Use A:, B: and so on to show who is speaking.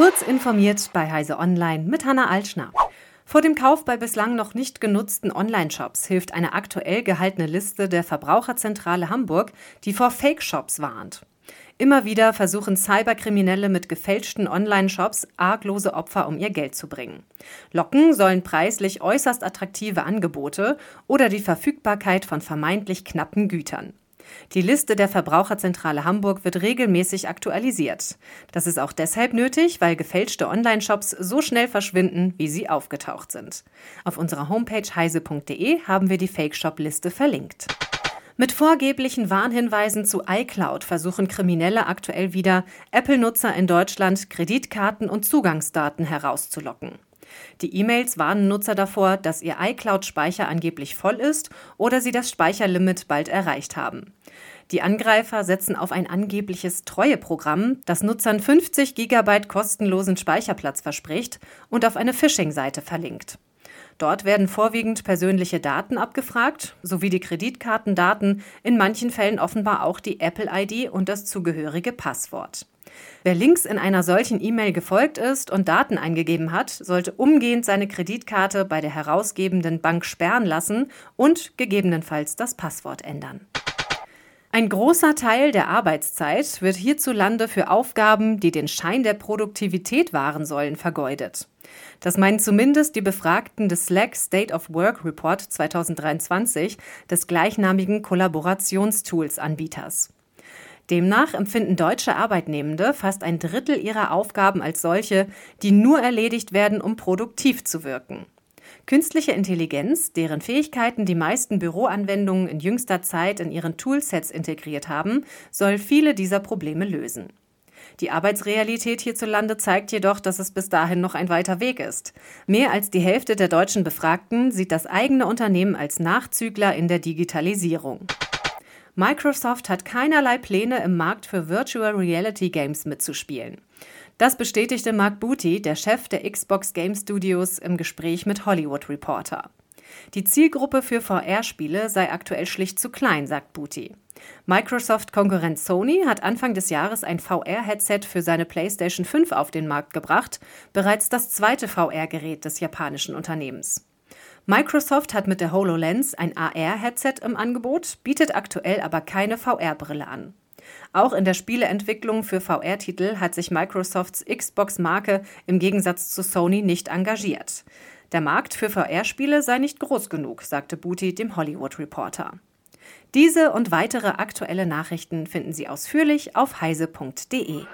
A: Kurz informiert bei Heise Online mit Hanna Altschner. Vor dem Kauf bei bislang noch nicht genutzten Online-Shops hilft eine aktuell gehaltene Liste der Verbraucherzentrale Hamburg, die vor Fake-Shops warnt. Immer wieder versuchen Cyberkriminelle mit gefälschten Online-Shops arglose Opfer um ihr Geld zu bringen. Locken sollen preislich äußerst attraktive Angebote oder die Verfügbarkeit von vermeintlich knappen Gütern. Die Liste der Verbraucherzentrale Hamburg wird regelmäßig aktualisiert. Das ist auch deshalb nötig, weil gefälschte Online-Shops so schnell verschwinden, wie sie aufgetaucht sind. Auf unserer Homepage heise.de haben wir die Fake-Shop-Liste verlinkt. Mit vorgeblichen Warnhinweisen zu iCloud versuchen Kriminelle aktuell wieder, Apple-Nutzer in Deutschland Kreditkarten und Zugangsdaten herauszulocken. Die E-Mails warnen Nutzer davor, dass ihr iCloud-Speicher angeblich voll ist oder sie das Speicherlimit bald erreicht haben. Die Angreifer setzen auf ein angebliches Treueprogramm, das Nutzern 50 GB kostenlosen Speicherplatz verspricht und auf eine Phishing-Seite verlinkt. Dort werden vorwiegend persönliche Daten abgefragt, sowie die Kreditkartendaten, in manchen Fällen offenbar auch die Apple-ID und das zugehörige Passwort. Wer links in einer solchen E-Mail gefolgt ist und Daten eingegeben hat, sollte umgehend seine Kreditkarte bei der herausgebenden Bank sperren lassen und gegebenenfalls das Passwort ändern. Ein großer Teil der Arbeitszeit wird hierzulande für Aufgaben, die den Schein der Produktivität wahren sollen, vergeudet. Das meinen zumindest die Befragten des Slack State of Work Report 2023 des gleichnamigen Kollaborationstools Anbieters. Demnach empfinden deutsche Arbeitnehmende fast ein Drittel ihrer Aufgaben als solche, die nur erledigt werden, um produktiv zu wirken. Künstliche Intelligenz, deren Fähigkeiten die meisten Büroanwendungen in jüngster Zeit in ihren Toolsets integriert haben, soll viele dieser Probleme lösen. Die Arbeitsrealität hierzulande zeigt jedoch, dass es bis dahin noch ein weiter Weg ist. Mehr als die Hälfte der deutschen Befragten sieht das eigene Unternehmen als Nachzügler in der Digitalisierung. Microsoft hat keinerlei Pläne, im Markt für Virtual Reality Games mitzuspielen. Das bestätigte Mark Booty, der Chef der Xbox Game Studios, im Gespräch mit Hollywood Reporter. Die Zielgruppe für VR-Spiele sei aktuell schlicht zu klein, sagt Booty. Microsoft-Konkurrent Sony hat Anfang des Jahres ein VR-Headset für seine PlayStation 5 auf den Markt gebracht, bereits das zweite VR-Gerät des japanischen Unternehmens. Microsoft hat mit der HoloLens ein AR-Headset im Angebot, bietet aktuell aber keine VR-Brille an. Auch in der Spieleentwicklung für VR-Titel hat sich Microsofts Xbox-Marke im Gegensatz zu Sony nicht engagiert. Der Markt für VR-Spiele sei nicht groß genug, sagte Booty dem Hollywood Reporter. Diese und weitere aktuelle Nachrichten finden Sie ausführlich auf heise.de.